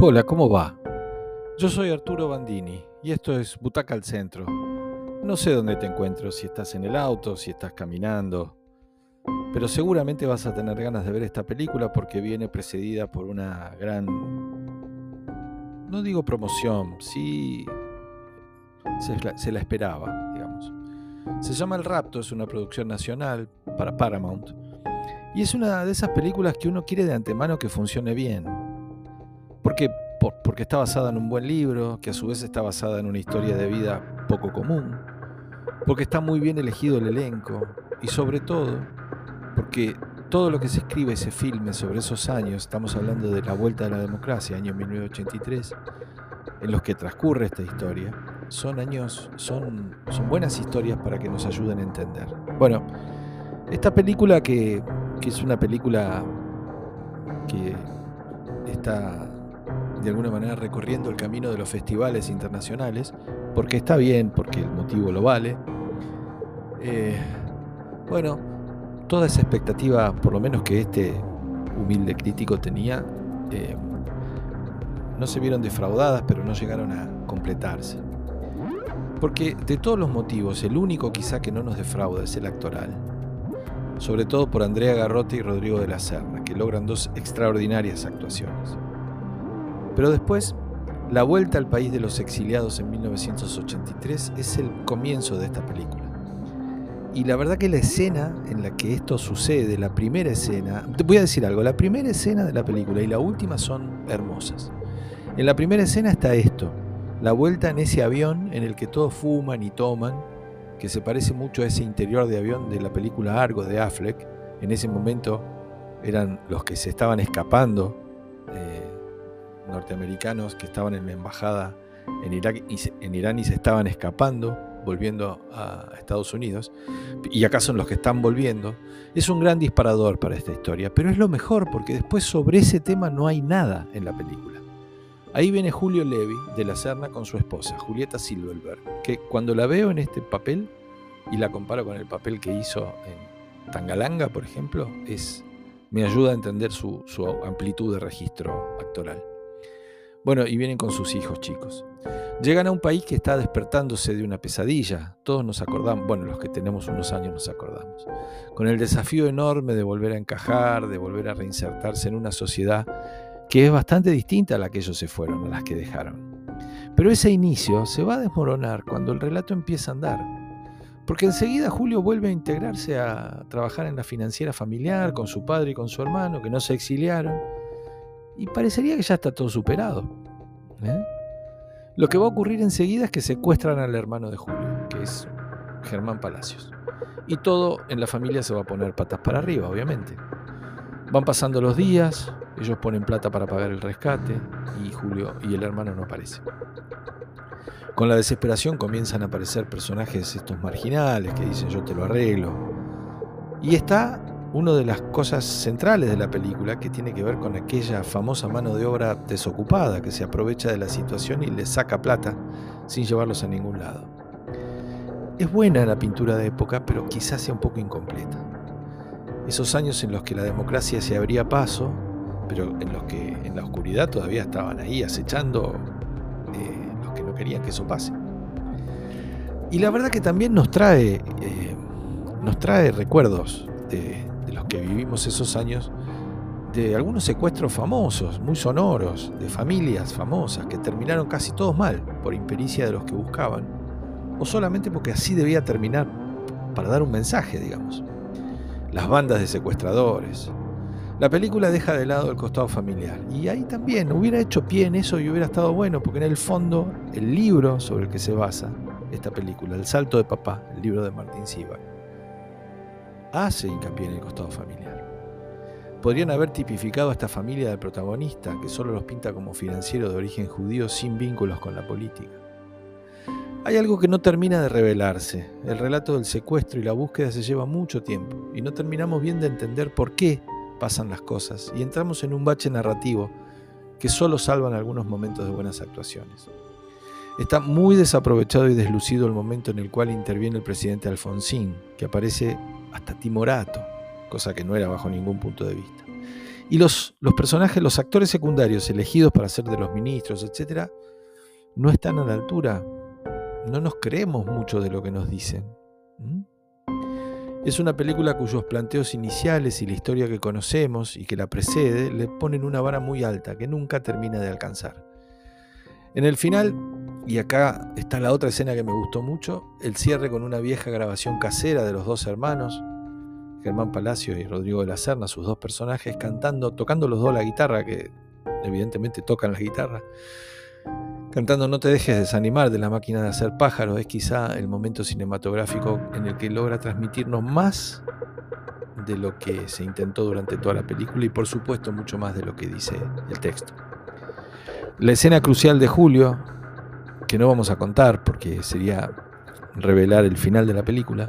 Hola, ¿cómo va? Yo soy Arturo Bandini y esto es Butaca al Centro. No sé dónde te encuentro, si estás en el auto, si estás caminando, pero seguramente vas a tener ganas de ver esta película porque viene precedida por una gran, no digo promoción, sí se la, esperaba, digamos. Se llama El Rapto, es una producción nacional para Paramount y es una de esas películas que uno quiere de antemano que funcione bien porque, porque está basada en un buen libro, que a su vez está basada en una historia de vida poco común, porque está muy bien elegido el elenco y sobre todo porque todo lo que se escribe y se filme sobre esos años, estamos hablando de la vuelta de la democracia, año 1983, en los que transcurre esta historia, son años, son, son buenas historias para que nos ayuden a entender. Bueno, esta película que, que es una película que está de alguna manera recorriendo el camino de los festivales internacionales, porque está bien, porque el motivo lo vale. Eh, bueno, toda esa expectativa, por lo menos que este humilde crítico tenía, eh, no se vieron defraudadas, pero no llegaron a completarse. Porque de todos los motivos, el único quizá que no nos defrauda es el actoral. Sobre todo por Andrea Garrote y Rodrigo de la Serna, que logran dos extraordinarias actuaciones. Pero después, la vuelta al país de los exiliados en 1983 es el comienzo de esta película. Y la verdad que la escena en la que esto sucede, la primera escena, te voy a decir algo, la primera escena de la película y la última son hermosas. En la primera escena está esto, la vuelta en ese avión en el que todos fuman y toman, que se parece mucho a ese interior de avión de la película Argo de Affleck. En ese momento eran los que se estaban escapando norteamericanos que estaban en la embajada en, Irak y en Irán y se estaban escapando, volviendo a Estados Unidos, y acá son los que están volviendo, es un gran disparador para esta historia, pero es lo mejor porque después sobre ese tema no hay nada en la película. Ahí viene Julio Levi de la Serna con su esposa, Julieta Silverberg, que cuando la veo en este papel y la comparo con el papel que hizo en Tangalanga, por ejemplo, es, me ayuda a entender su, su amplitud de registro actoral. Bueno, y vienen con sus hijos chicos. Llegan a un país que está despertándose de una pesadilla. Todos nos acordamos, bueno, los que tenemos unos años nos acordamos. Con el desafío enorme de volver a encajar, de volver a reinsertarse en una sociedad que es bastante distinta a la que ellos se fueron, a las que dejaron. Pero ese inicio se va a desmoronar cuando el relato empieza a andar. Porque enseguida Julio vuelve a integrarse a trabajar en la financiera familiar con su padre y con su hermano, que no se exiliaron y parecería que ya está todo superado. ¿eh? Lo que va a ocurrir enseguida es que secuestran al hermano de Julio, que es Germán Palacios. Y todo en la familia se va a poner patas para arriba, obviamente. Van pasando los días, ellos ponen plata para pagar el rescate y Julio y el hermano no aparecen. Con la desesperación comienzan a aparecer personajes estos marginales que dicen yo te lo arreglo. Y está una de las cosas centrales de la película que tiene que ver con aquella famosa mano de obra desocupada que se aprovecha de la situación y le saca plata sin llevarlos a ningún lado. Es buena la pintura de época, pero quizás sea un poco incompleta. Esos años en los que la democracia se abría paso, pero en los que en la oscuridad todavía estaban ahí acechando eh, los que no querían que eso pase. Y la verdad que también nos trae, eh, nos trae recuerdos de, que vivimos esos años de algunos secuestros famosos, muy sonoros, de familias famosas que terminaron casi todos mal por impericia de los que buscaban, o solamente porque así debía terminar para dar un mensaje, digamos. Las bandas de secuestradores. La película deja de lado el costado familiar y ahí también hubiera hecho pie en eso y hubiera estado bueno, porque en el fondo el libro sobre el que se basa esta película, El Salto de Papá, el libro de Martín Siva, hace hincapié en el costado familiar. Podrían haber tipificado a esta familia del protagonista, que solo los pinta como financieros de origen judío sin vínculos con la política. Hay algo que no termina de revelarse. El relato del secuestro y la búsqueda se lleva mucho tiempo y no terminamos bien de entender por qué pasan las cosas y entramos en un bache narrativo que solo salvan algunos momentos de buenas actuaciones. Está muy desaprovechado y deslucido el momento en el cual interviene el presidente Alfonsín, que aparece hasta timorato, cosa que no era bajo ningún punto de vista. Y los, los personajes, los actores secundarios elegidos para ser de los ministros, etc., no están a la altura. No nos creemos mucho de lo que nos dicen. Es una película cuyos planteos iniciales y la historia que conocemos y que la precede le ponen una vara muy alta que nunca termina de alcanzar. En el final, y acá está la otra escena que me gustó mucho, el cierre con una vieja grabación casera de los dos hermanos, Germán Palacio y Rodrigo de la Serna, sus dos personajes, cantando, tocando los dos la guitarra, que evidentemente tocan la guitarra, cantando No te dejes desanimar de la máquina de hacer pájaros, es quizá el momento cinematográfico en el que logra transmitirnos más de lo que se intentó durante toda la película y por supuesto mucho más de lo que dice el texto. La escena crucial de Julio, que no vamos a contar porque sería revelar el final de la película,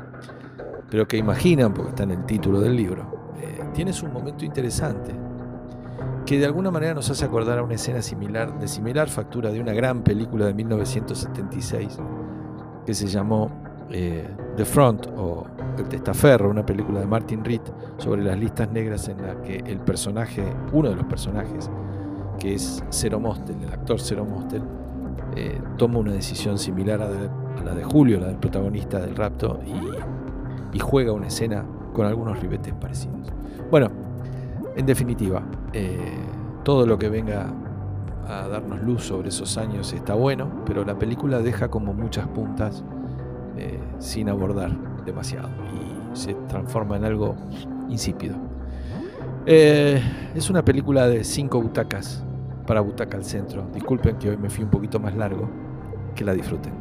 pero que imaginan porque está en el título del libro, eh, tienes un momento interesante que de alguna manera nos hace acordar a una escena similar, de similar factura de una gran película de 1976 que se llamó eh, The Front o El Testaferro, una película de Martin Reed sobre las listas negras en la que el personaje, uno de los personajes, que es Cero Mostel, el actor Cero Mostel, eh, toma una decisión similar a, la de Julio, la del protagonista del rapto, y, juega una escena con algunos ribetes parecidos. Bueno, en definitiva, eh, todo lo que venga a darnos luz sobre esos años está bueno, pero la película deja como muchas puntas eh, sin abordar demasiado y se transforma en algo insípido. es una película de cinco butacas para Butaca al Centro. Disculpen que hoy me fui un poquito más largo. Que la disfruten.